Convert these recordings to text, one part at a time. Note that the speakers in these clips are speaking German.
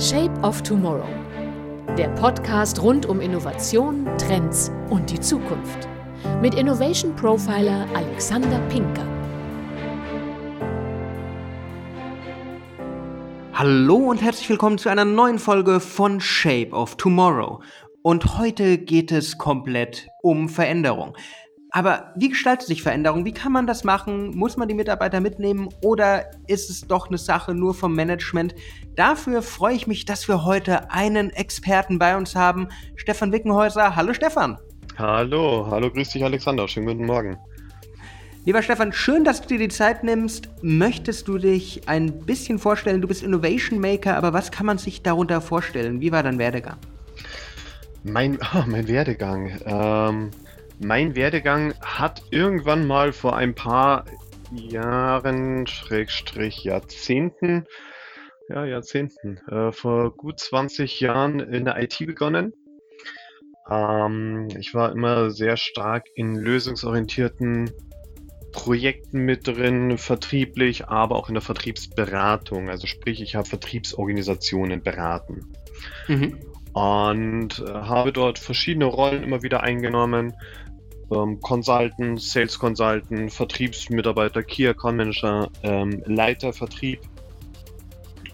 Shape of Tomorrow. Der Podcast rund um Innovation, Trends und die Zukunft. Mit Innovation Profiler Alexander Pinker. Hallo und herzlich willkommen zu einer neuen Folge von Shape of Tomorrow. Und heute geht es komplett um Veränderung. Aber wie gestaltet sich Veränderung? Wie kann man das machen? Muss man die Mitarbeiter mitnehmen oder ist es doch eine Sache nur vom Management? Dafür freue ich mich, dass wir heute einen Experten bei uns haben, Stefan Wickenhäuser. Hallo Stefan. Hallo, hallo, grüß dich Alexander. Schönen guten Morgen. Lieber Stefan, schön, dass du dir die Zeit nimmst. Möchtest du dich ein bisschen vorstellen? Du bist Innovation Maker, aber was kann man sich darunter vorstellen? Wie war dein Werdegang? Mein, oh, mein Werdegang. Ähm, mein Werdegang hat irgendwann mal vor ein paar Jahren, Schrägstrich Jahrzehnten, ja, Jahrzehnten, äh, vor gut 20 Jahren in der IT begonnen. Ähm, ich war immer sehr stark in lösungsorientierten Projekten mit drin, vertrieblich, aber auch in der Vertriebsberatung. Also sprich, ich habe Vertriebsorganisationen beraten. Mhm. Und äh, habe dort verschiedene Rollen immer wieder eingenommen, ähm, Consultant, Sales Consultant, Vertriebsmitarbeiter, Key Account Manager, ähm, Leiter Vertrieb.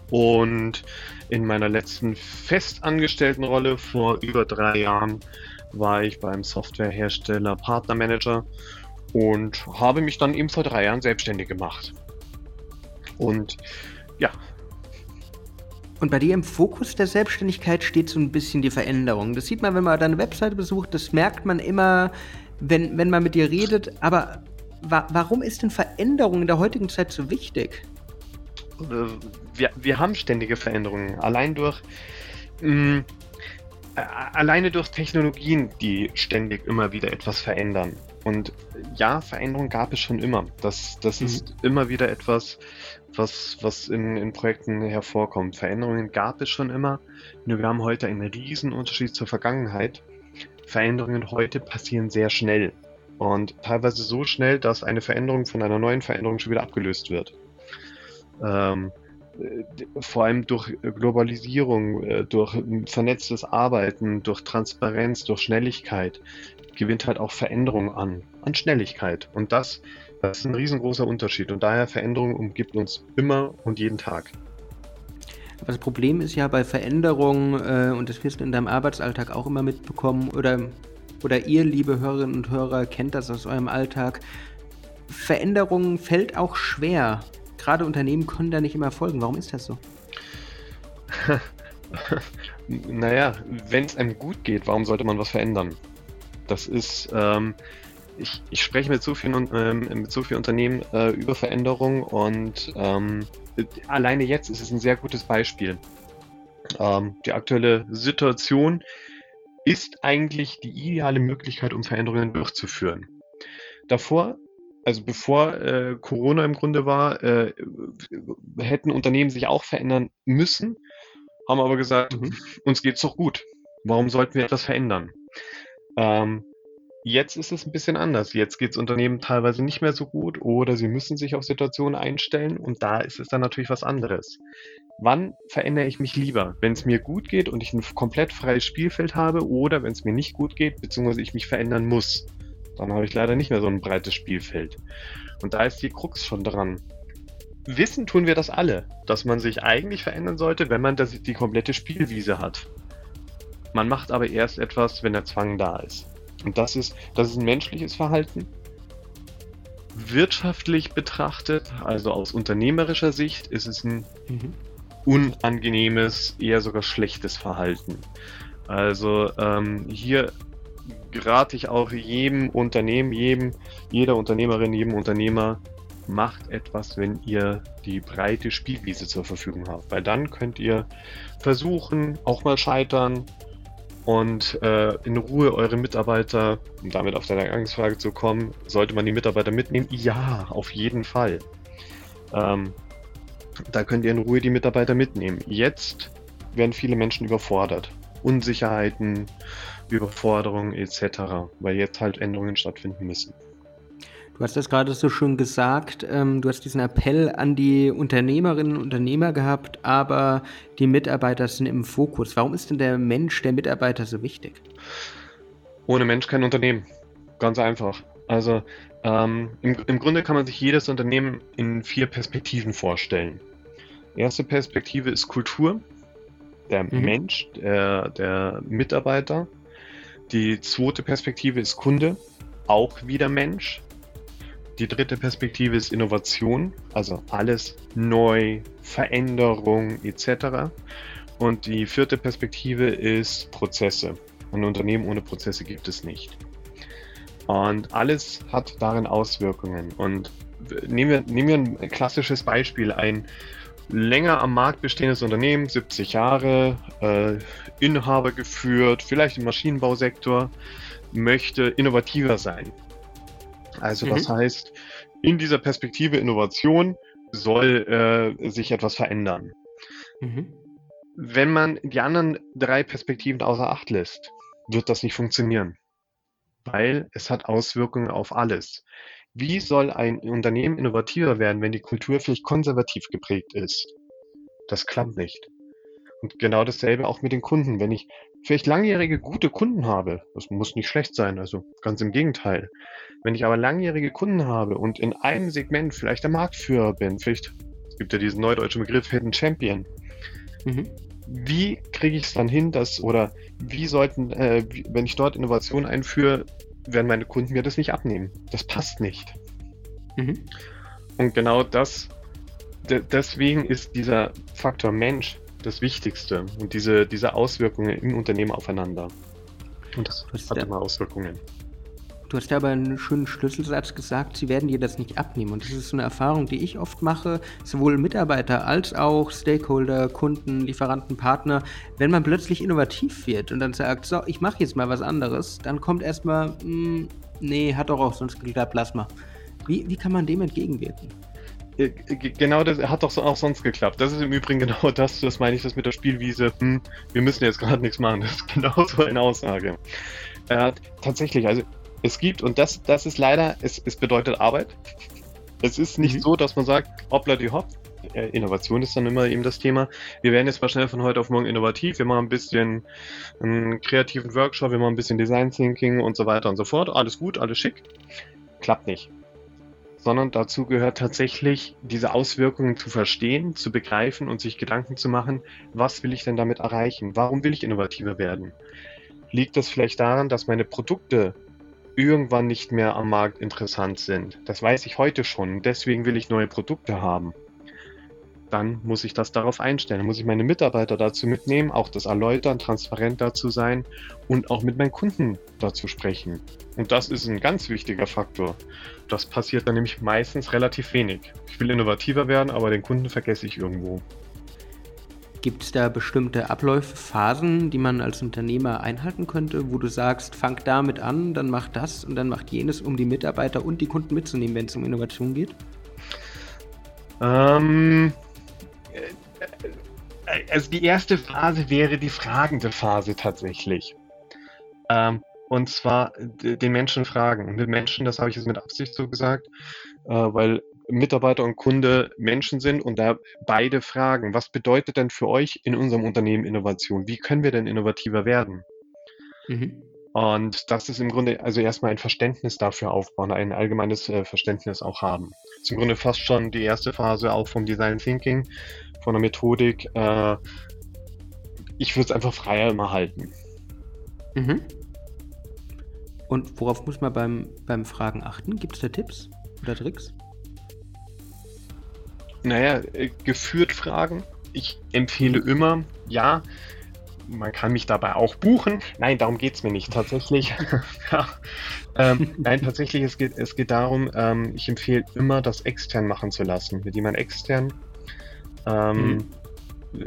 Und in meiner letzten festangestellten Rolle vor über drei Jahren war ich beim Softwarehersteller Partnermanager und habe mich dann eben vor drei Jahren selbstständig gemacht. Und ja. Und bei dir im Fokus der Selbstständigkeit steht so ein bisschen die Veränderung. Das sieht man, wenn man deine Webseite besucht, das merkt man immer, wenn, wenn man mit dir redet, aber wa warum ist denn Veränderung in der heutigen Zeit so wichtig? Äh, wir, wir haben ständige Veränderungen. Allein durch mh, mm, alleine durch Technologien, die ständig immer wieder etwas verändern. Und ja, Veränderungen gab es schon immer. Das, das mhm. ist immer wieder etwas, was, was in, in Projekten hervorkommt. Veränderungen gab es schon immer, nur wir haben heute einen riesen Unterschied zur Vergangenheit. Veränderungen heute passieren sehr schnell. Und teilweise so schnell, dass eine Veränderung von einer neuen Veränderung schon wieder abgelöst wird. Ähm, äh, vor allem durch Globalisierung, äh, durch vernetztes Arbeiten, durch Transparenz, durch Schnelligkeit gewinnt halt auch Veränderung an, an Schnelligkeit. Und das, das ist ein riesengroßer Unterschied. Und daher Veränderung umgibt uns immer und jeden Tag. Aber das Problem ist ja bei Veränderungen, äh, und das wirst du in deinem Arbeitsalltag auch immer mitbekommen, oder, oder ihr, liebe Hörerinnen und Hörer, kennt das aus eurem Alltag. Veränderungen fällt auch schwer. Gerade Unternehmen können da nicht immer folgen. Warum ist das so? naja, wenn es einem gut geht, warum sollte man was verändern? Das ist, ähm, ich, ich spreche mit so vielen, ähm, mit so vielen Unternehmen äh, über Veränderungen und ähm, alleine jetzt ist es ein sehr gutes Beispiel. Ähm, die aktuelle Situation ist eigentlich die ideale Möglichkeit, um Veränderungen durchzuführen. Davor, also bevor äh, Corona im Grunde war, äh, hätten Unternehmen sich auch verändern müssen, haben aber gesagt, mhm. uns geht's doch gut. Warum sollten wir etwas verändern? Ähm, Jetzt ist es ein bisschen anders. Jetzt geht es Unternehmen teilweise nicht mehr so gut oder sie müssen sich auf Situationen einstellen und da ist es dann natürlich was anderes. Wann verändere ich mich lieber? Wenn es mir gut geht und ich ein komplett freies Spielfeld habe oder wenn es mir nicht gut geht, beziehungsweise ich mich verändern muss. Dann habe ich leider nicht mehr so ein breites Spielfeld. Und da ist die Krux schon dran. Wissen tun wir das alle, dass man sich eigentlich verändern sollte, wenn man das, die komplette Spielwiese hat. Man macht aber erst etwas, wenn der Zwang da ist. Und das ist, das ist ein menschliches Verhalten. Wirtschaftlich betrachtet, also aus unternehmerischer Sicht, ist es ein mhm. unangenehmes, eher sogar schlechtes Verhalten. Also ähm, hier rate ich auch jedem Unternehmen, jedem, jeder Unternehmerin, jedem Unternehmer, macht etwas, wenn ihr die breite Spielwiese zur Verfügung habt. Weil dann könnt ihr versuchen, auch mal scheitern, und äh, in Ruhe eure Mitarbeiter, um damit auf deine Angstfrage zu kommen, sollte man die Mitarbeiter mitnehmen? Ja, auf jeden Fall. Ähm, da könnt ihr in Ruhe die Mitarbeiter mitnehmen. Jetzt werden viele Menschen überfordert. Unsicherheiten, Überforderungen etc., weil jetzt halt Änderungen stattfinden müssen. Du hast das gerade so schön gesagt. Ähm, du hast diesen Appell an die Unternehmerinnen und Unternehmer gehabt, aber die Mitarbeiter sind im Fokus. Warum ist denn der Mensch, der Mitarbeiter so wichtig? Ohne Mensch kein Unternehmen. Ganz einfach. Also ähm, im, im Grunde kann man sich jedes Unternehmen in vier Perspektiven vorstellen. Erste Perspektive ist Kultur, der mhm. Mensch, der, der Mitarbeiter. Die zweite Perspektive ist Kunde, auch wieder Mensch. Die dritte Perspektive ist Innovation, also alles neu, Veränderung etc. Und die vierte Perspektive ist Prozesse. Ein Unternehmen ohne Prozesse gibt es nicht. Und alles hat darin Auswirkungen. Und nehmen wir, nehmen wir ein klassisches Beispiel. Ein länger am Markt bestehendes Unternehmen, 70 Jahre, äh, Inhaber geführt, vielleicht im Maschinenbausektor, möchte innovativer sein. Also mhm. das heißt, in dieser Perspektive Innovation soll äh, sich etwas verändern. Mhm. Wenn man die anderen drei Perspektiven außer Acht lässt, wird das nicht funktionieren, weil es hat Auswirkungen auf alles. Wie soll ein Unternehmen innovativer werden, wenn die Kultur vielleicht konservativ geprägt ist? Das klappt nicht. Und genau dasselbe auch mit den Kunden. Wenn ich vielleicht langjährige gute Kunden habe, das muss nicht schlecht sein, also ganz im Gegenteil. Wenn ich aber langjährige Kunden habe und in einem Segment vielleicht der Marktführer bin, vielleicht es gibt ja diesen neudeutschen Begriff Hidden Champion. Mhm. Wie kriege ich es dann hin, dass, oder wie sollten, äh, wenn ich dort Innovation einführe, werden meine Kunden mir das nicht abnehmen. Das passt nicht. Mhm. Und genau das, deswegen ist dieser Faktor Mensch das Wichtigste und diese, diese Auswirkungen im Unternehmen aufeinander. Und das hat immer Auswirkungen. Du hast ja aber einen schönen Schlüsselsatz gesagt, sie werden dir das nicht abnehmen. Und das ist so eine Erfahrung, die ich oft mache, sowohl Mitarbeiter als auch Stakeholder, Kunden, Lieferanten, Partner. Wenn man plötzlich innovativ wird und dann sagt, so, ich mache jetzt mal was anderes, dann kommt erstmal, hm, nee, hat doch auch sonst geklappt, lass mal. Wie, wie kann man dem entgegenwirken? Äh, genau das hat doch auch sonst geklappt. Das ist im Übrigen genau das, das meine ich das mit der Spielwiese. Hm, wir müssen jetzt gerade nichts machen. Das ist genau so eine Aussage. Äh, tatsächlich, also es gibt, und das, das ist leider, es, es bedeutet Arbeit. Es ist nicht mhm. so, dass man sagt, hoppla die hopp. Äh, Innovation ist dann immer eben das Thema. Wir werden jetzt mal schnell von heute auf morgen innovativ. Wir machen ein bisschen einen kreativen Workshop, wir machen ein bisschen Design Thinking und so weiter und so fort. Alles gut, alles schick. Klappt nicht sondern dazu gehört tatsächlich, diese Auswirkungen zu verstehen, zu begreifen und sich Gedanken zu machen, was will ich denn damit erreichen? Warum will ich innovativer werden? Liegt das vielleicht daran, dass meine Produkte irgendwann nicht mehr am Markt interessant sind? Das weiß ich heute schon, deswegen will ich neue Produkte haben dann muss ich das darauf einstellen. Muss ich meine Mitarbeiter dazu mitnehmen, auch das erläutern, transparent dazu sein und auch mit meinen Kunden dazu sprechen. Und das ist ein ganz wichtiger Faktor. Das passiert dann nämlich meistens relativ wenig. Ich will innovativer werden, aber den Kunden vergesse ich irgendwo. Gibt es da bestimmte Abläufe, Phasen, die man als Unternehmer einhalten könnte, wo du sagst, fang damit an, dann mach das und dann macht jenes, um die Mitarbeiter und die Kunden mitzunehmen, wenn es um Innovation geht? Ähm, also die erste Phase wäre die fragende Phase tatsächlich. Ähm, und zwar den Menschen fragen. Mit Menschen, das habe ich jetzt mit Absicht so gesagt, äh, weil Mitarbeiter und Kunde Menschen sind und da beide fragen, was bedeutet denn für euch in unserem Unternehmen Innovation? Wie können wir denn innovativer werden? Mhm. Und das ist im Grunde also erstmal ein Verständnis dafür aufbauen, ein allgemeines äh, Verständnis auch haben. Das ist im Grunde fast schon die erste Phase auch vom Design Thinking, von der Methodik. Äh, ich würde es einfach freier immer halten. Mhm. Und worauf muss man beim, beim Fragen achten? Gibt es da Tipps oder Tricks? Naja, äh, geführt fragen. Ich empfehle mhm. immer, ja, man kann mich dabei auch buchen. Nein, darum geht es mir nicht tatsächlich. ja. ähm, nein, tatsächlich, es geht, es geht darum, ähm, ich empfehle immer, das extern machen zu lassen. Mit jemand extern ähm, mhm.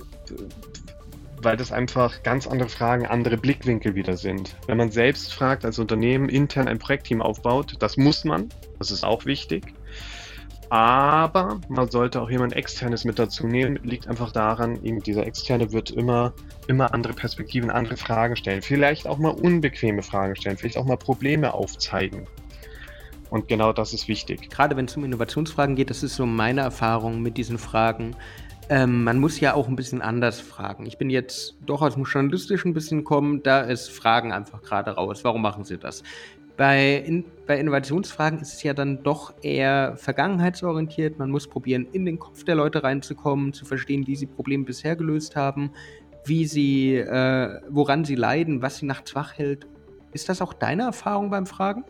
Weil das einfach ganz andere Fragen, andere Blickwinkel wieder sind. Wenn man selbst fragt, als Unternehmen intern ein Projektteam aufbaut, das muss man, das ist auch wichtig. Aber man sollte auch jemand externes mit dazu nehmen. Liegt einfach daran, eben dieser externe wird immer, immer andere Perspektiven, andere Fragen stellen. Vielleicht auch mal unbequeme Fragen stellen, vielleicht auch mal Probleme aufzeigen. Und genau das ist wichtig. Gerade wenn es um Innovationsfragen geht, das ist so meine Erfahrung mit diesen Fragen. Ähm, man muss ja auch ein bisschen anders fragen. Ich bin jetzt doch aus dem Journalistischen ein bisschen kommen, da ist Fragen einfach gerade raus. Warum machen Sie das? Bei, in, bei Innovationsfragen ist es ja dann doch eher vergangenheitsorientiert. Man muss probieren, in den Kopf der Leute reinzukommen, zu verstehen, wie sie Probleme bisher gelöst haben, wie sie, äh, woran sie leiden, was sie nachts wach hält. Ist das auch deine Erfahrung beim Fragen?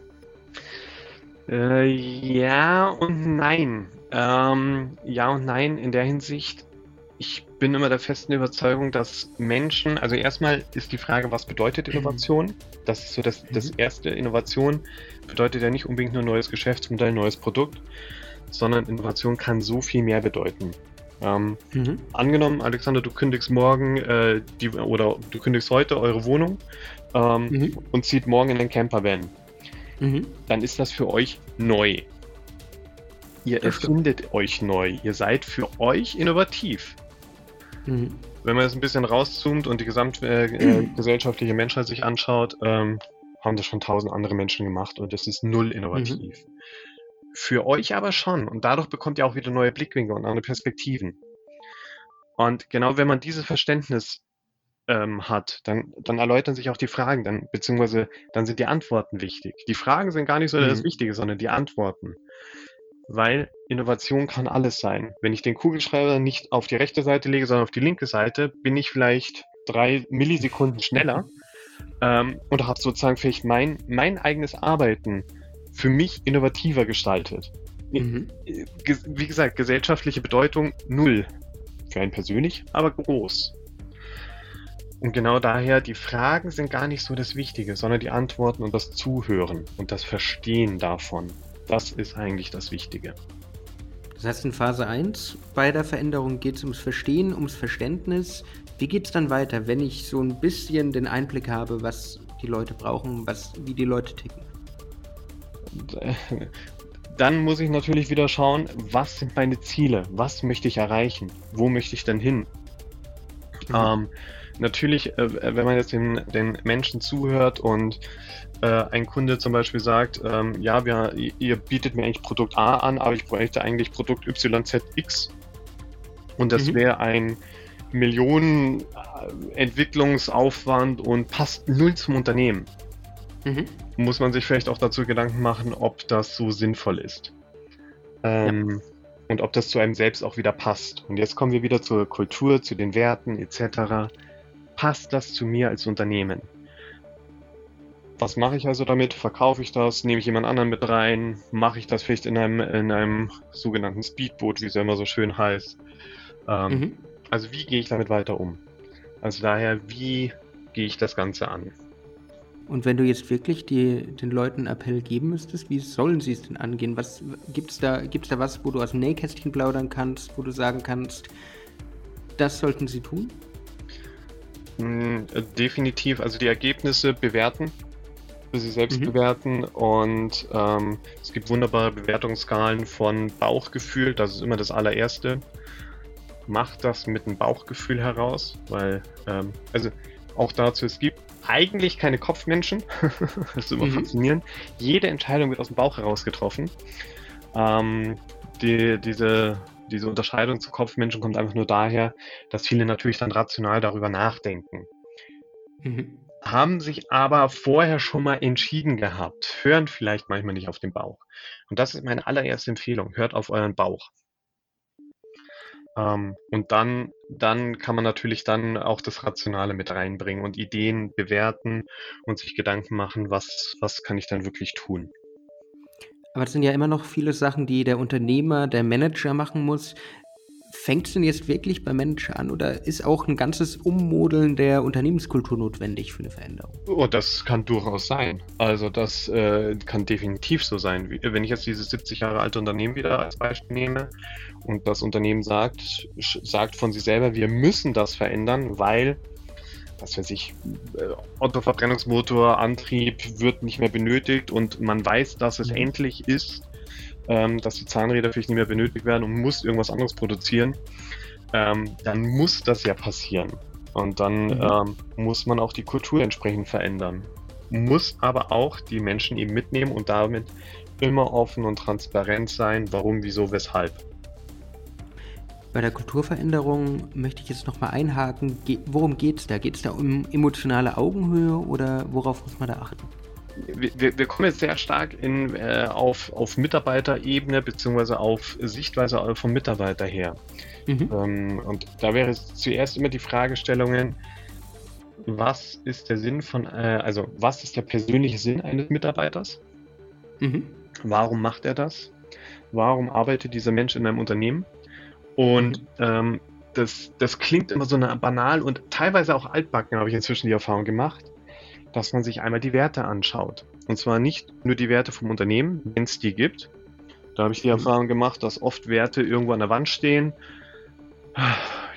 Äh, ja und nein. Ähm, ja und nein in der Hinsicht. Ich bin immer der festen Überzeugung, dass Menschen, also erstmal ist die Frage, was bedeutet. Innovation? Das ist so das, das mhm. erste. Innovation bedeutet ja nicht unbedingt nur neues Geschäftsmodell, neues Produkt, sondern Innovation kann so viel mehr bedeuten. Ähm, mhm. Angenommen, Alexander, du kündigst morgen äh, die, oder du kündigst heute eure Wohnung ähm, mhm. und zieht morgen in den Campervan. Mhm. Dann ist das für euch neu. Ihr das erfindet euch neu. Ihr seid für euch innovativ. Mhm. Wenn man jetzt ein bisschen rauszoomt und die gesamtgesellschaftliche äh, äh Menschheit sich anschaut, ähm, haben das schon tausend andere Menschen gemacht und es ist null innovativ. Mhm. Für euch aber schon. Und dadurch bekommt ihr auch wieder neue Blickwinkel und andere Perspektiven. Und genau wenn man dieses Verständnis ähm, hat, dann, dann erläutern sich auch die Fragen, dann, beziehungsweise dann sind die Antworten wichtig. Die Fragen sind gar nicht so mhm. das Wichtige, sondern die Antworten. Weil Innovation kann alles sein. Wenn ich den Kugelschreiber nicht auf die rechte Seite lege, sondern auf die linke Seite, bin ich vielleicht drei Millisekunden schneller ähm, und habe sozusagen vielleicht mein, mein eigenes Arbeiten für mich innovativer gestaltet. Mhm. Wie gesagt, gesellschaftliche Bedeutung null. Für einen persönlich, aber groß. Und genau daher, die Fragen sind gar nicht so das Wichtige, sondern die Antworten und das Zuhören und das Verstehen davon. Das ist eigentlich das Wichtige. Das heißt, in Phase 1 bei der Veränderung geht es ums Verstehen, ums Verständnis. Wie geht es dann weiter, wenn ich so ein bisschen den Einblick habe, was die Leute brauchen, was, wie die Leute ticken? Dann muss ich natürlich wieder schauen, was sind meine Ziele? Was möchte ich erreichen? Wo möchte ich denn hin? Mhm. Ähm, natürlich, äh, wenn man jetzt den, den Menschen zuhört und äh, ein Kunde zum Beispiel sagt, ähm, ja, wir, ihr bietet mir eigentlich Produkt A an, aber ich bräuchte eigentlich Produkt YZX und das mhm. wäre ein Millionen Entwicklungsaufwand und passt null zum Unternehmen mhm. muss man sich vielleicht auch dazu Gedanken machen, ob das so sinnvoll ist. Ähm, ja. Und ob das zu einem selbst auch wieder passt. Und jetzt kommen wir wieder zur Kultur, zu den Werten etc. Passt das zu mir als Unternehmen? Was mache ich also damit? Verkaufe ich das? Nehme ich jemand anderen mit rein? Mache ich das vielleicht in einem, in einem sogenannten Speedboot, wie es ja immer so schön heißt? Ähm, mhm. Also wie gehe ich damit weiter um? Also daher, wie gehe ich das Ganze an? Und wenn du jetzt wirklich die, den Leuten Appell geben müsstest, wie sollen sie es denn angehen? Was gibt's da, gibt's da was, wo du aus dem Nähkästchen plaudern kannst, wo du sagen kannst, das sollten sie tun? Mm, definitiv, also die Ergebnisse bewerten, für sie selbst mhm. bewerten und ähm, es gibt wunderbare Bewertungsskalen von Bauchgefühl, das ist immer das allererste. Macht das mit einem Bauchgefühl heraus, weil, ähm, also auch dazu, es gibt eigentlich keine Kopfmenschen. das ist immer mhm. faszinierend. Jede Entscheidung wird aus dem Bauch heraus getroffen. Ähm, die, diese, diese Unterscheidung zu Kopfmenschen kommt einfach nur daher, dass viele natürlich dann rational darüber nachdenken. Mhm. Haben sich aber vorher schon mal entschieden gehabt, hören vielleicht manchmal nicht auf den Bauch. Und das ist meine allererste Empfehlung. Hört auf euren Bauch. Ähm, und dann, dann kann man natürlich dann auch das Rationale mit reinbringen und Ideen bewerten und sich Gedanken machen, was, was kann ich dann wirklich tun. Aber das sind ja immer noch viele Sachen, die der Unternehmer, der Manager machen muss. Fängt es denn jetzt wirklich beim Manager an oder ist auch ein ganzes Ummodeln der Unternehmenskultur notwendig für eine Veränderung? Oh, das kann durchaus sein. Also das äh, kann definitiv so sein. Wenn ich jetzt dieses 70 Jahre alte Unternehmen wieder als Beispiel nehme und das Unternehmen sagt, sagt von sich selber, wir müssen das verändern, weil was weiß ich, äh, Autoverbrennungsmotor, Antrieb wird nicht mehr benötigt und man weiß, dass es mhm. endlich ist, ähm, dass die Zahnräder vielleicht nicht mehr benötigt werden und muss irgendwas anderes produzieren, ähm, dann muss das ja passieren. Und dann mhm. ähm, muss man auch die Kultur entsprechend verändern. Muss aber auch die Menschen eben mitnehmen und damit immer offen und transparent sein, warum, wieso, weshalb. Bei der Kulturveränderung möchte ich jetzt nochmal einhaken. Ge worum geht es da? Geht es da um emotionale Augenhöhe oder worauf muss man da achten? Wir, wir kommen jetzt sehr stark in, äh, auf, auf Mitarbeiterebene beziehungsweise auf Sichtweise vom Mitarbeiter her. Mhm. Ähm, und da wäre es zuerst immer die Fragestellungen, was ist der Sinn von, äh, also was ist der persönliche Sinn eines Mitarbeiters? Mhm. Warum macht er das? Warum arbeitet dieser Mensch in einem Unternehmen? Und ähm, das, das klingt immer so banal und teilweise auch altbacken, habe ich inzwischen die Erfahrung gemacht, dass man sich einmal die Werte anschaut. Und zwar nicht nur die Werte vom Unternehmen, wenn es die gibt. Da habe ich die mhm. Erfahrung gemacht, dass oft Werte irgendwo an der Wand stehen.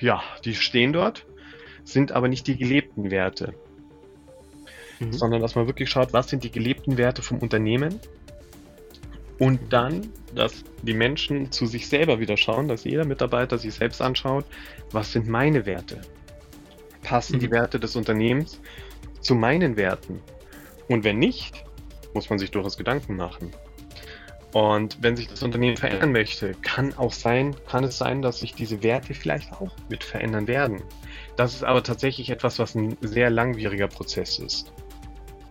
Ja, die stehen dort, sind aber nicht die gelebten Werte. Mhm. Sondern dass man wirklich schaut, was sind die gelebten Werte vom Unternehmen und dann, dass die Menschen zu sich selber wieder schauen, dass jeder Mitarbeiter sich selbst anschaut, was sind meine Werte? Passen mhm. die Werte des Unternehmens zu meinen Werten? Und wenn nicht, muss man sich durchaus Gedanken machen. Und wenn sich das Unternehmen verändern möchte, kann auch sein, kann es sein, dass sich diese Werte vielleicht auch mit verändern werden. Das ist aber tatsächlich etwas, was ein sehr langwieriger Prozess ist.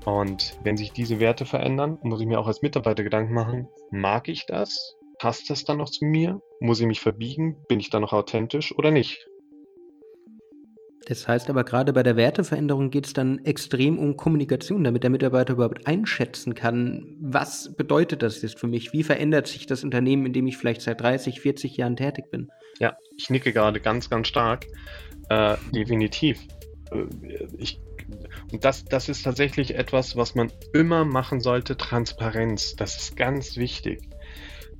Und wenn sich diese Werte verändern, muss ich mir auch als Mitarbeiter Gedanken machen, mag ich das? Passt das dann noch zu mir? Muss ich mich verbiegen? Bin ich da noch authentisch oder nicht? Das heißt aber gerade bei der Werteveränderung geht es dann extrem um Kommunikation, damit der Mitarbeiter überhaupt einschätzen kann, was bedeutet das jetzt für mich? Wie verändert sich das Unternehmen, in dem ich vielleicht seit 30, 40 Jahren tätig bin? Ja, ich nicke gerade ganz, ganz stark. Äh, definitiv. Äh, ich und das, das ist tatsächlich etwas, was man immer machen sollte, Transparenz. Das ist ganz wichtig.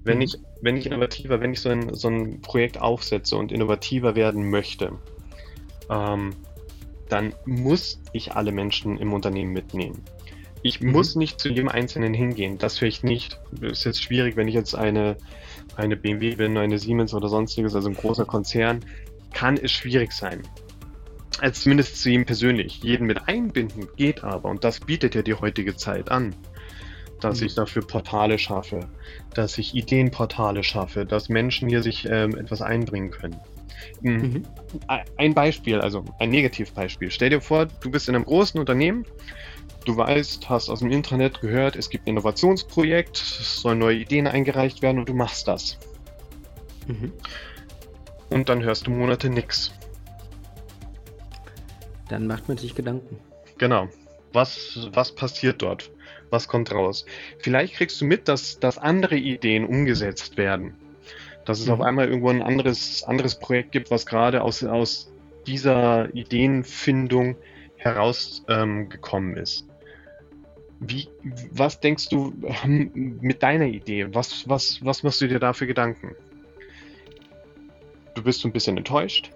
Wenn mhm. ich, wenn ich innovativer, wenn ich so ein, so ein Projekt aufsetze und innovativer werden möchte, ähm, dann muss ich alle Menschen im Unternehmen mitnehmen. Ich mhm. muss nicht zu jedem Einzelnen hingehen. Das vielleicht nicht. Das ist jetzt schwierig, wenn ich jetzt eine, eine BMW bin, eine Siemens oder sonstiges, also ein großer Konzern, kann es schwierig sein als zumindest zu ihm persönlich. Jeden mit einbinden geht aber, und das bietet ja die heutige Zeit an, dass mhm. ich dafür Portale schaffe, dass ich Ideenportale schaffe, dass Menschen hier sich ähm, etwas einbringen können. Hm, mhm. Ein Beispiel, also ein Negativbeispiel. Stell dir vor, du bist in einem großen Unternehmen, du weißt, hast aus dem Intranet gehört, es gibt ein Innovationsprojekt, es sollen neue Ideen eingereicht werden und du machst das. Mhm. Und dann hörst du Monate nichts. Dann macht man sich Gedanken. Genau. Was, was passiert dort? Was kommt raus? Vielleicht kriegst du mit, dass, dass andere Ideen umgesetzt werden. Dass es mhm. auf einmal irgendwo ein anderes, anderes Projekt gibt, was gerade aus, aus dieser Ideenfindung herausgekommen ähm, ist. Wie, was denkst du hm, mit deiner Idee? Was, was, was machst du dir da für Gedanken? Du bist so ein bisschen enttäuscht,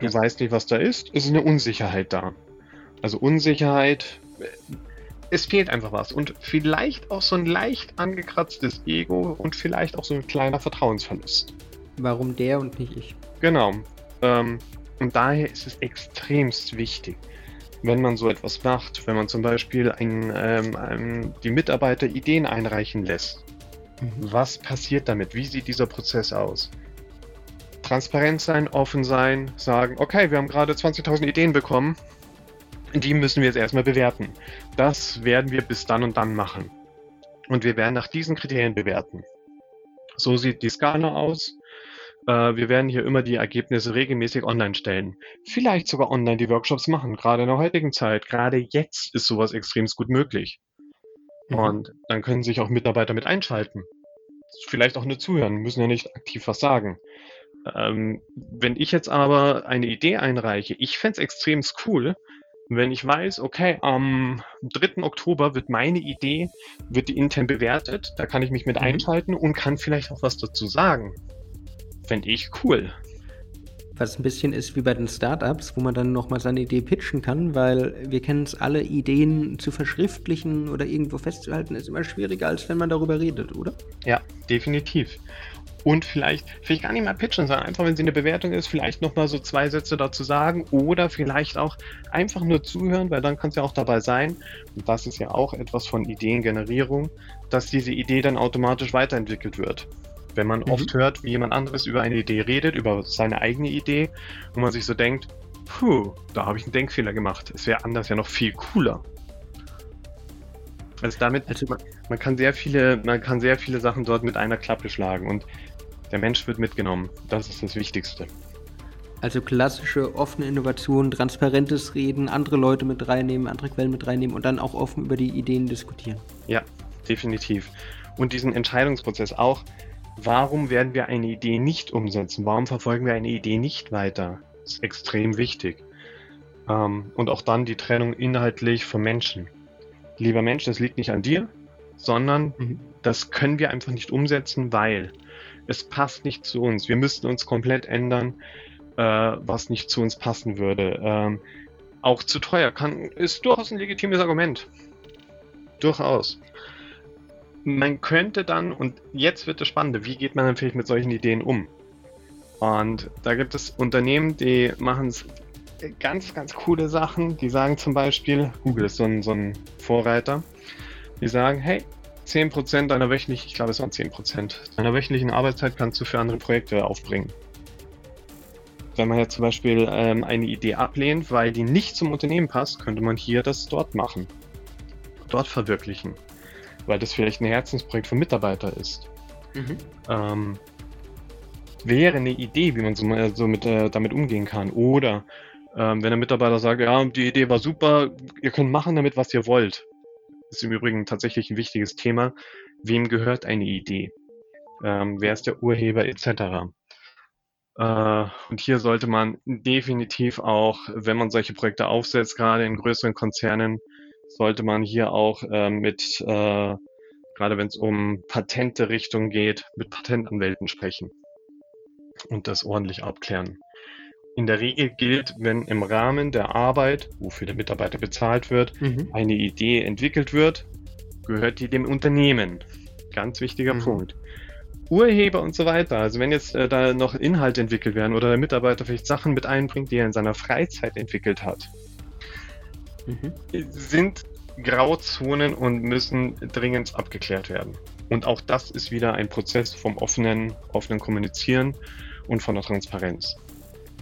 Du ja. weißt nicht, was da ist. Es ist eine Unsicherheit da. Also Unsicherheit, es fehlt einfach was. Und vielleicht auch so ein leicht angekratztes Ego und vielleicht auch so ein kleiner Vertrauensverlust. Warum der und nicht ich? Genau. Ähm, und daher ist es extremst wichtig, wenn man so etwas macht, wenn man zum Beispiel ein, ähm, ein, die Mitarbeiter Ideen einreichen lässt. Mhm. Was passiert damit? Wie sieht dieser Prozess aus? transparent sein, offen sein, sagen, okay, wir haben gerade 20.000 Ideen bekommen, die müssen wir jetzt erstmal bewerten. Das werden wir bis dann und dann machen. Und wir werden nach diesen Kriterien bewerten. So sieht die Skala aus. Äh, wir werden hier immer die Ergebnisse regelmäßig online stellen. Vielleicht sogar online die Workshops machen. Gerade in der heutigen Zeit, gerade jetzt ist sowas extrem gut möglich. Mhm. Und dann können sich auch Mitarbeiter mit einschalten. Vielleicht auch nur zuhören, müssen ja nicht aktiv was sagen. Ähm, wenn ich jetzt aber eine Idee einreiche, ich fände es extrem cool, wenn ich weiß, okay, am 3. Oktober wird meine Idee, wird die intern bewertet, da kann ich mich mit mhm. einschalten und kann vielleicht auch was dazu sagen. Fände ich cool. Was ein bisschen ist wie bei den Startups, wo man dann nochmal seine Idee pitchen kann, weil wir kennen es alle, Ideen zu verschriftlichen oder irgendwo festzuhalten, ist immer schwieriger, als wenn man darüber redet, oder? Ja, definitiv. Und vielleicht, vielleicht gar nicht mal pitchen, sondern einfach, wenn sie eine Bewertung ist, vielleicht nochmal so zwei Sätze dazu sagen oder vielleicht auch einfach nur zuhören, weil dann kann es ja auch dabei sein, und das ist ja auch etwas von Ideengenerierung, dass diese Idee dann automatisch weiterentwickelt wird. Wenn man mhm. oft hört, wie jemand anderes über eine Idee redet, über seine eigene Idee, wo man sich so denkt, puh, da habe ich einen Denkfehler gemacht. Es wäre anders ja noch viel cooler. Also damit, also man, man, kann sehr viele, man kann sehr viele Sachen dort mit einer Klappe schlagen und der Mensch wird mitgenommen. Das ist das Wichtigste. Also klassische offene Innovation, transparentes Reden, andere Leute mit reinnehmen, andere Quellen mit reinnehmen und dann auch offen über die Ideen diskutieren. Ja, definitiv. Und diesen Entscheidungsprozess auch, warum werden wir eine Idee nicht umsetzen? Warum verfolgen wir eine Idee nicht weiter? Das ist extrem wichtig. Ähm, und auch dann die Trennung inhaltlich vom Menschen. Lieber Mensch, das liegt nicht an dir, sondern mhm. das können wir einfach nicht umsetzen, weil es passt nicht zu uns. Wir müssten uns komplett ändern, äh, was nicht zu uns passen würde. Ähm, auch zu teuer kann, ist durchaus ein legitimes Argument. Durchaus. Man könnte dann, und jetzt wird das Spannende, wie geht man vielleicht mit solchen Ideen um? Und da gibt es Unternehmen, die machen es ganz, ganz coole Sachen. Die sagen zum Beispiel, Google ist so ein, so ein Vorreiter, die sagen, hey, 10% deiner wöchentlichen, ich glaube es waren 10%, deiner wöchentlichen Arbeitszeit kannst du für andere Projekte aufbringen. Wenn man jetzt zum Beispiel ähm, eine Idee ablehnt, weil die nicht zum Unternehmen passt, könnte man hier das dort machen. Dort verwirklichen. Weil das vielleicht ein Herzensprojekt für Mitarbeiter ist. Mhm. Ähm, wäre eine Idee, wie man so, so mit, äh, damit umgehen kann. Oder ähm, wenn der Mitarbeiter sagt, ja, die Idee war super, ihr könnt machen damit, was ihr wollt. Ist im Übrigen tatsächlich ein wichtiges Thema. Wem gehört eine Idee? Ähm, wer ist der Urheber etc. Äh, und hier sollte man definitiv auch, wenn man solche Projekte aufsetzt, gerade in größeren Konzernen, sollte man hier auch äh, mit, äh, gerade wenn es um Patente Richtung geht, mit Patentanwälten sprechen und das ordentlich abklären. In der Regel gilt, wenn im Rahmen der Arbeit, wofür der Mitarbeiter bezahlt wird, mhm. eine Idee entwickelt wird, gehört die dem Unternehmen. Ganz wichtiger mhm. Punkt. Urheber und so weiter, also wenn jetzt äh, da noch Inhalte entwickelt werden oder der Mitarbeiter vielleicht Sachen mit einbringt, die er in seiner Freizeit entwickelt hat, mhm. sind Grauzonen und müssen dringend abgeklärt werden. Und auch das ist wieder ein Prozess vom offenen, offenen Kommunizieren und von der Transparenz.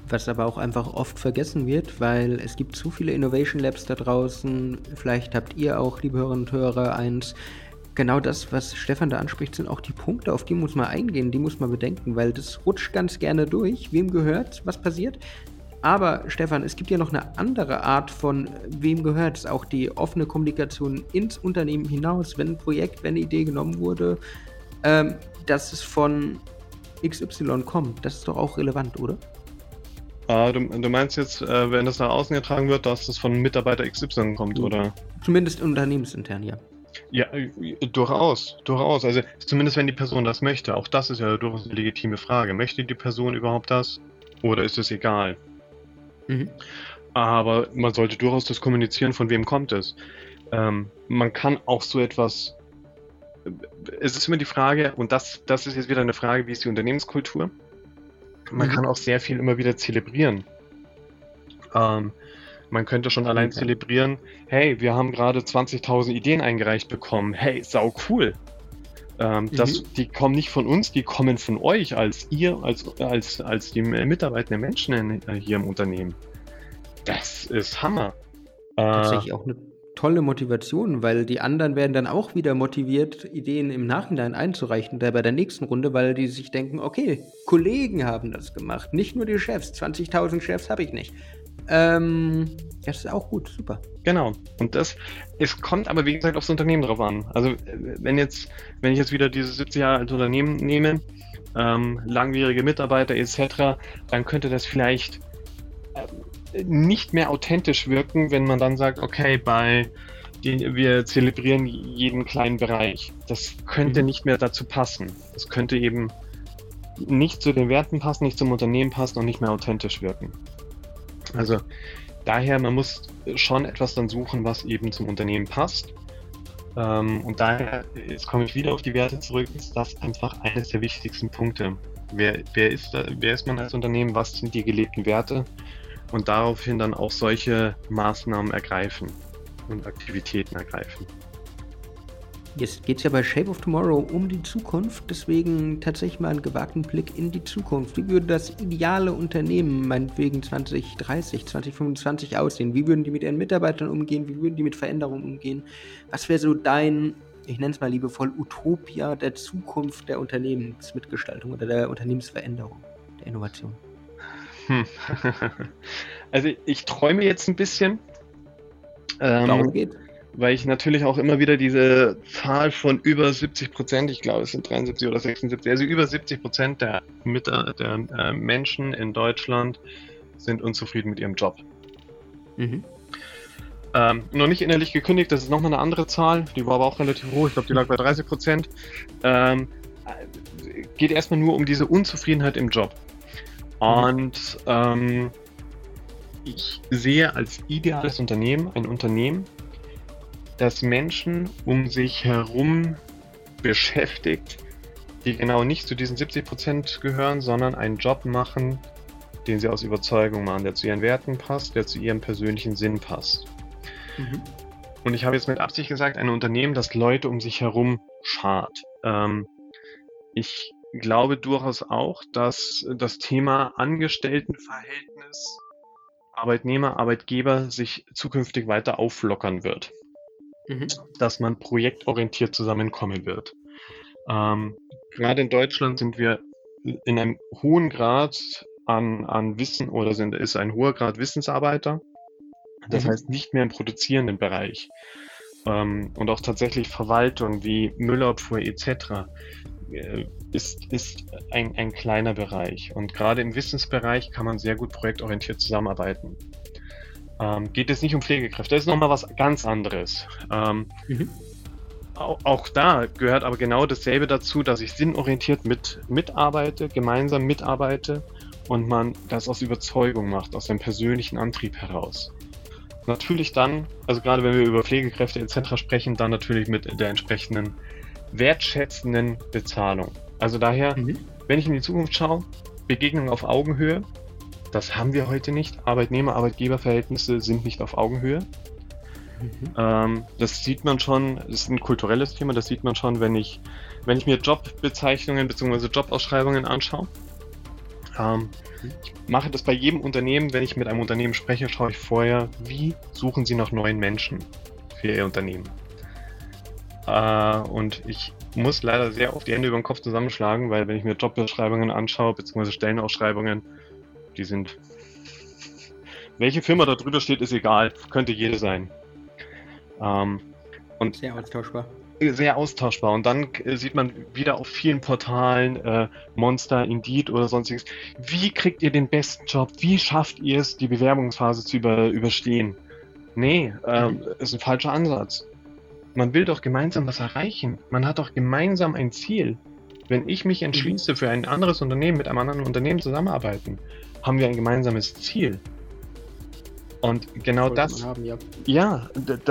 Was aber auch einfach oft vergessen wird, weil es gibt zu viele Innovation Labs da draußen. Vielleicht habt ihr auch, liebe Hörerinnen und Hörer, eins. Genau das, was Stefan da anspricht, sind auch die Punkte, auf die muss man eingehen, die muss man bedenken, weil das rutscht ganz gerne durch. Wem gehört, was passiert? Aber Stefan, es gibt ja noch eine andere Art von wem gehört es, auch die offene Kommunikation ins Unternehmen hinaus, wenn ein Projekt, wenn eine Idee genommen wurde, ähm, dass es von XY kommt. Das ist doch auch relevant, oder? Ah, du, du, meinst jetzt, äh, wenn das nach außen getragen wird, dass das von Mitarbeiter XY kommt, oder? Zumindest unternehmensintern, ja. Ja, äh, durchaus, durchaus. Also zumindest wenn die Person das möchte. Auch das ist ja durchaus eine legitime Frage. Möchte die Person überhaupt das? Oder ist es egal? Mhm. Aber man sollte durchaus das kommunizieren, von wem kommt es. Ähm, man kann auch so etwas. Es ist immer die Frage, und das, das ist jetzt wieder eine Frage, wie ist die Unternehmenskultur? Man mhm. kann auch sehr viel immer wieder zelebrieren. Ähm, man könnte schon allein okay. zelebrieren, hey, wir haben gerade 20.000 Ideen eingereicht bekommen. Hey, sau cool. Ähm, mhm. das, die kommen nicht von uns, die kommen von euch als ihr, als, als, als die mitarbeitenden Menschen in, äh, hier im Unternehmen. Das ist Hammer. Tatsächlich äh, auch eine tolle Motivation, weil die anderen werden dann auch wieder motiviert, Ideen im Nachhinein einzureichen, da bei der nächsten Runde, weil die sich denken, okay, Kollegen haben das gemacht, nicht nur die Chefs, 20.000 Chefs habe ich nicht. Ähm, das ist auch gut, super. Genau. Und das, es kommt aber wie gesagt aufs Unternehmen drauf an. Also wenn jetzt, wenn ich jetzt wieder dieses 70 Jahre alte Unternehmen nehme, ähm, langjährige Mitarbeiter etc., dann könnte das vielleicht nicht mehr authentisch wirken, wenn man dann sagt, okay, bei die, wir zelebrieren jeden kleinen Bereich. Das könnte mhm. nicht mehr dazu passen. Das könnte eben nicht zu den Werten passen, nicht zum Unternehmen passen und nicht mehr authentisch wirken. Also daher, man muss schon etwas dann suchen, was eben zum Unternehmen passt. Ähm, und daher, jetzt komme ich wieder auf die Werte zurück, ist das einfach eines der wichtigsten Punkte. Wer, wer, ist, wer ist man als Unternehmen? Was sind die gelebten Werte? Und daraufhin dann auch solche Maßnahmen ergreifen und Aktivitäten ergreifen. Jetzt geht es ja bei Shape of Tomorrow um die Zukunft, deswegen tatsächlich mal einen gewagten Blick in die Zukunft. Wie würde das ideale Unternehmen meinetwegen 2030, 2025 aussehen? Wie würden die mit ihren Mitarbeitern umgehen? Wie würden die mit Veränderungen umgehen? Was wäre so dein, ich nenne es mal liebevoll, Utopia der Zukunft der Unternehmensmitgestaltung oder der Unternehmensveränderung, der Innovation? Hm. also ich träume jetzt ein bisschen. Ähm, Darum geht weil ich natürlich auch immer wieder diese Zahl von über 70 Prozent, ich glaube es sind 73 oder 76, also über 70 Prozent der, der äh, Menschen in Deutschland sind unzufrieden mit ihrem Job. Mhm. Ähm, noch nicht innerlich gekündigt, das ist nochmal eine andere Zahl, die war aber auch relativ hoch, ich glaube die lag bei 30 Prozent. Ähm, geht erstmal nur um diese Unzufriedenheit im Job. Und ähm, ich sehe als ideales Unternehmen ein Unternehmen, dass Menschen um sich herum beschäftigt, die genau nicht zu diesen 70% gehören, sondern einen Job machen, den sie aus Überzeugung machen, der zu ihren Werten passt, der zu ihrem persönlichen Sinn passt. Mhm. Und ich habe jetzt mit Absicht gesagt, ein Unternehmen, das Leute um sich herum schart. Ähm, ich glaube durchaus auch, dass das Thema Angestelltenverhältnis Arbeitnehmer, Arbeitgeber sich zukünftig weiter auflockern wird mhm. dass man projektorientiert zusammenkommen wird. Ähm, gerade in Deutschland sind wir in einem hohen Grad an, an Wissen oder sind, ist ein hoher Grad Wissensarbeiter. Das mhm. heißt nicht mehr im produzierenden Bereich. Ähm, und auch tatsächlich Verwaltung wie Müllabfuhr etc. Äh, ist, ist ein, ein kleiner Bereich. Und gerade im Wissensbereich kann man sehr gut projektorientiert zusammenarbeiten ähm, geht es nicht um Pflegekräfte. Das ist nochmal was ganz anderes. Ähm, mhm. auch, auch, da gehört aber genau dasselbe dazu, dass ich sinnorientiert mit, mitarbeite, gemeinsam mitarbeite und man das aus Überzeugung macht, aus dem persönlichen Antrieb heraus. Natürlich dann, also gerade wenn wir über Pflegekräfte etc. sprechen, dann natürlich mit der entsprechenden wertschätzenden Bezahlung. Also daher, mhm. wenn ich in die Zukunft schaue, Begegnung auf Augenhöhe, das haben wir heute nicht. Arbeitnehmer-Arbeitgeber-Verhältnisse sind nicht auf Augenhöhe. Mhm. Ähm, das sieht man schon, das ist ein kulturelles Thema, das sieht man schon, wenn ich, wenn ich mir Jobbezeichnungen bzw. Jobausschreibungen anschaue. Ähm, mhm. Ich mache das bei jedem Unternehmen, wenn ich mit einem Unternehmen spreche, schaue ich vorher, wie suchen sie nach neuen Menschen für ihr Unternehmen. Äh, und ich muss leider sehr oft die Hände über den Kopf zusammenschlagen, weil wenn ich mir Jobbeschreibungen anschaue, beziehungsweise Stellenausschreibungen, die sind. Welche Firma da drüber steht, ist egal. Könnte jede sein. Ähm, und sehr austauschbar. Sehr austauschbar. Und dann äh, sieht man wieder auf vielen Portalen äh, Monster, Indeed oder sonstiges. Wie kriegt ihr den besten Job? Wie schafft ihr es, die Bewerbungsphase zu über, überstehen? Nee, ähm, mhm. ist ein falscher Ansatz. Man will doch gemeinsam was erreichen. Man hat doch gemeinsam ein Ziel. Wenn ich mich entschließe, für ein anderes Unternehmen mit einem anderen Unternehmen zusammenarbeiten, haben wir ein gemeinsames Ziel. Und genau das. Haben, ja, ja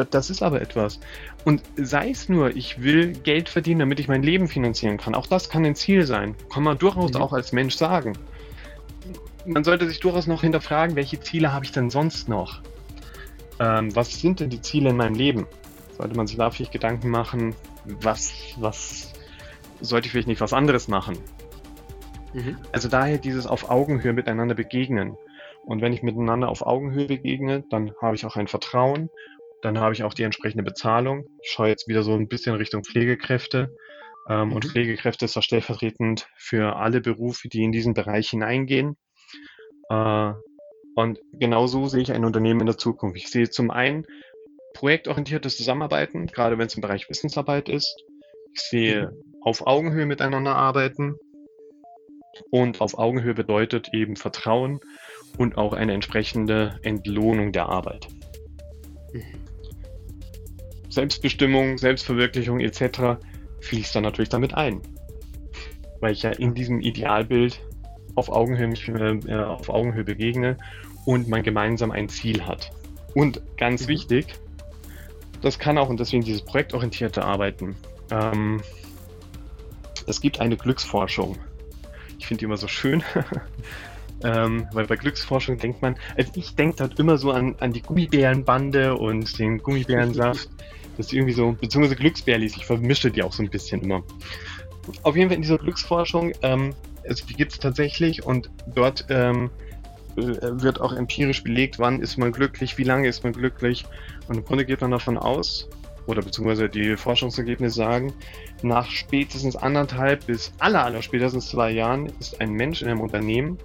das ist aber etwas. Und sei es nur, ich will Geld verdienen, damit ich mein Leben finanzieren kann. Auch das kann ein Ziel sein. Kann man durchaus mhm. auch als Mensch sagen. Man sollte sich durchaus noch hinterfragen, welche Ziele habe ich denn sonst noch? Ähm, was sind denn die Ziele in meinem Leben? Sollte man sich da vielleicht Gedanken machen, was, was sollte ich vielleicht nicht was anderes machen? Mhm. Also daher dieses auf Augenhöhe miteinander begegnen. Und wenn ich miteinander auf Augenhöhe begegne, dann habe ich auch ein Vertrauen, dann habe ich auch die entsprechende Bezahlung. Ich schaue jetzt wieder so ein bisschen Richtung Pflegekräfte. Ähm, mhm. Und Pflegekräfte ist das stellvertretend für alle Berufe, die in diesen Bereich hineingehen. Äh, und genauso sehe ich ein Unternehmen in der Zukunft. Ich sehe zum einen projektorientiertes Zusammenarbeiten, gerade wenn es im Bereich Wissensarbeit ist. Ich sehe mhm. auf Augenhöhe miteinander arbeiten. Und auf Augenhöhe bedeutet eben Vertrauen und auch eine entsprechende Entlohnung der Arbeit. Selbstbestimmung, Selbstverwirklichung etc. fließt dann natürlich damit ein. Weil ich ja in diesem Idealbild auf Augenhöhe, äh, auf Augenhöhe begegne und man gemeinsam ein Ziel hat. Und ganz mhm. wichtig, das kann auch und deswegen dieses projektorientierte Arbeiten. Ähm, es gibt eine Glücksforschung. Ich finde die immer so schön. ähm, weil bei Glücksforschung denkt man, also ich denke dort immer so an, an die Gummibärenbande und den Gummibärensaft. Das ist irgendwie so, beziehungsweise Glücksbärlis, ich vermische die auch so ein bisschen immer. Auf jeden Fall in dieser Glücksforschung, ähm, also die gibt es tatsächlich und dort ähm, äh, wird auch empirisch belegt, wann ist man glücklich, wie lange ist man glücklich. Und im Grunde geht man davon aus, oder beziehungsweise die Forschungsergebnisse sagen, nach spätestens anderthalb bis aller, aller spätestens zwei Jahren ist ein Mensch in einem Unternehmen,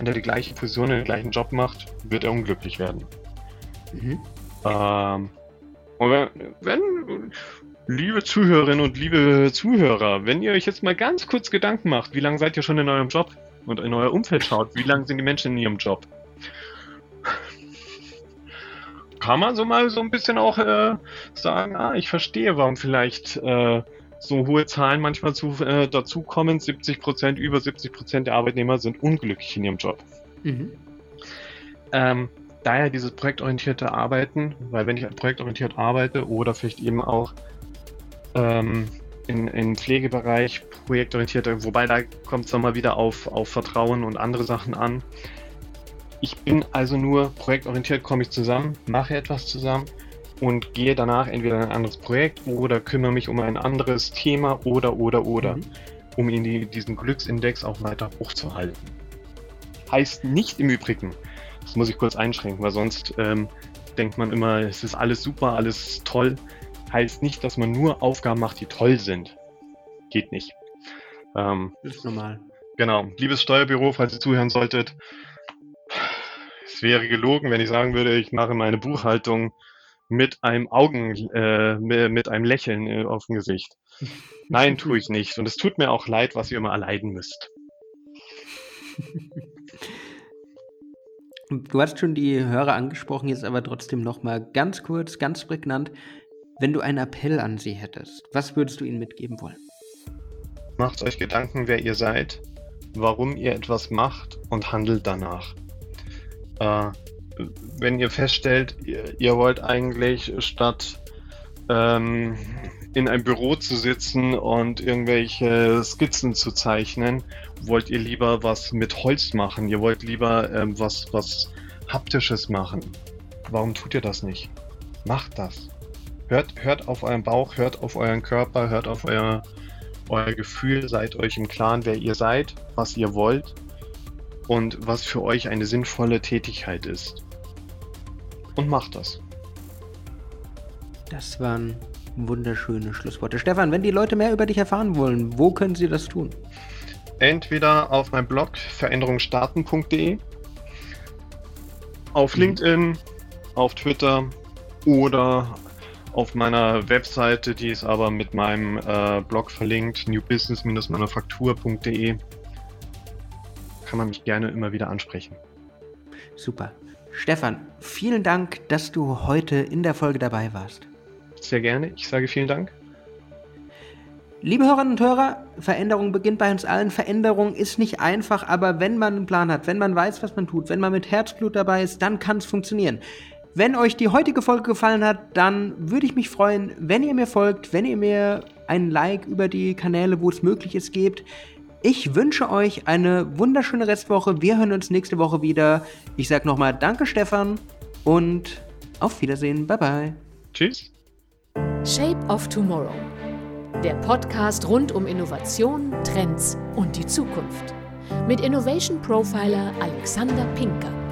der die gleiche Position, den gleichen Job macht, wird er unglücklich werden. Mhm. Ähm, und wenn, wenn, liebe Zuhörerinnen und liebe Zuhörer, wenn ihr euch jetzt mal ganz kurz Gedanken macht, wie lange seid ihr schon in eurem Job und in euer Umfeld schaut, wie lange sind die Menschen in ihrem Job? Kann man so mal so ein bisschen auch äh, sagen, ah, ich verstehe, warum vielleicht äh, so hohe Zahlen manchmal zu, äh, dazukommen. 70 Prozent, über 70 Prozent der Arbeitnehmer sind unglücklich in ihrem Job. Mhm. Ähm, daher dieses projektorientierte Arbeiten, weil wenn ich projektorientiert arbeite oder vielleicht eben auch ähm, in, im Pflegebereich projektorientierte, wobei da kommt es nochmal wieder auf, auf Vertrauen und andere Sachen an. Ich bin also nur projektorientiert, komme ich zusammen, mache etwas zusammen und gehe danach entweder in ein anderes Projekt oder kümmere mich um ein anderes Thema oder oder oder, mhm. um in die, diesen Glücksindex auch weiter hochzuhalten. Heißt nicht im Übrigen, das muss ich kurz einschränken, weil sonst ähm, denkt man immer, es ist alles super, alles toll. Heißt nicht, dass man nur Aufgaben macht, die toll sind. Geht nicht. Ähm, ist normal. Genau. Liebes Steuerbüro, falls ihr zuhören solltet, es wäre gelogen, wenn ich sagen würde, ich mache meine Buchhaltung mit einem Augen, äh, mit einem Lächeln äh, auf dem Gesicht. Nein, tue ich nicht. Und es tut mir auch leid, was ihr immer erleiden müsst. Du hast schon die Hörer angesprochen, jetzt aber trotzdem noch mal ganz kurz, ganz prägnant. Wenn du einen Appell an sie hättest, was würdest du ihnen mitgeben wollen? Macht euch Gedanken, wer ihr seid, warum ihr etwas macht und handelt danach. Äh, wenn ihr feststellt, ihr, ihr wollt eigentlich statt ähm, in einem Büro zu sitzen und irgendwelche Skizzen zu zeichnen, wollt ihr lieber was mit Holz machen. Ihr wollt lieber ähm, was, was Haptisches machen. Warum tut ihr das nicht? Macht das. Hört, hört auf euren Bauch, hört auf euren Körper, hört auf euer, euer Gefühl, seid euch im Klaren, wer ihr seid, was ihr wollt und was für euch eine sinnvolle Tätigkeit ist und macht das. Das waren wunderschöne Schlussworte. Stefan, wenn die Leute mehr über dich erfahren wollen, wo können sie das tun? Entweder auf meinem Blog veränderungsstarten.de, auf mhm. LinkedIn, auf Twitter oder auf meiner Webseite, die ist aber mit meinem äh, Blog verlinkt, newbusiness-manufaktur.de. Kann man mich gerne immer wieder ansprechen. Super. Stefan, vielen Dank, dass du heute in der Folge dabei warst. Sehr gerne. Ich sage vielen Dank. Liebe Hörerinnen und Hörer, Veränderung beginnt bei uns allen. Veränderung ist nicht einfach, aber wenn man einen Plan hat, wenn man weiß, was man tut, wenn man mit Herzblut dabei ist, dann kann es funktionieren. Wenn euch die heutige Folge gefallen hat, dann würde ich mich freuen, wenn ihr mir folgt, wenn ihr mir ein Like über die Kanäle, wo es möglich ist, gebt. Ich wünsche euch eine wunderschöne Restwoche. Wir hören uns nächste Woche wieder. Ich sage nochmal Danke, Stefan, und auf Wiedersehen. Bye bye. Tschüss. Shape of Tomorrow. Der Podcast rund um Innovation, Trends und die Zukunft. Mit Innovation Profiler Alexander Pinker.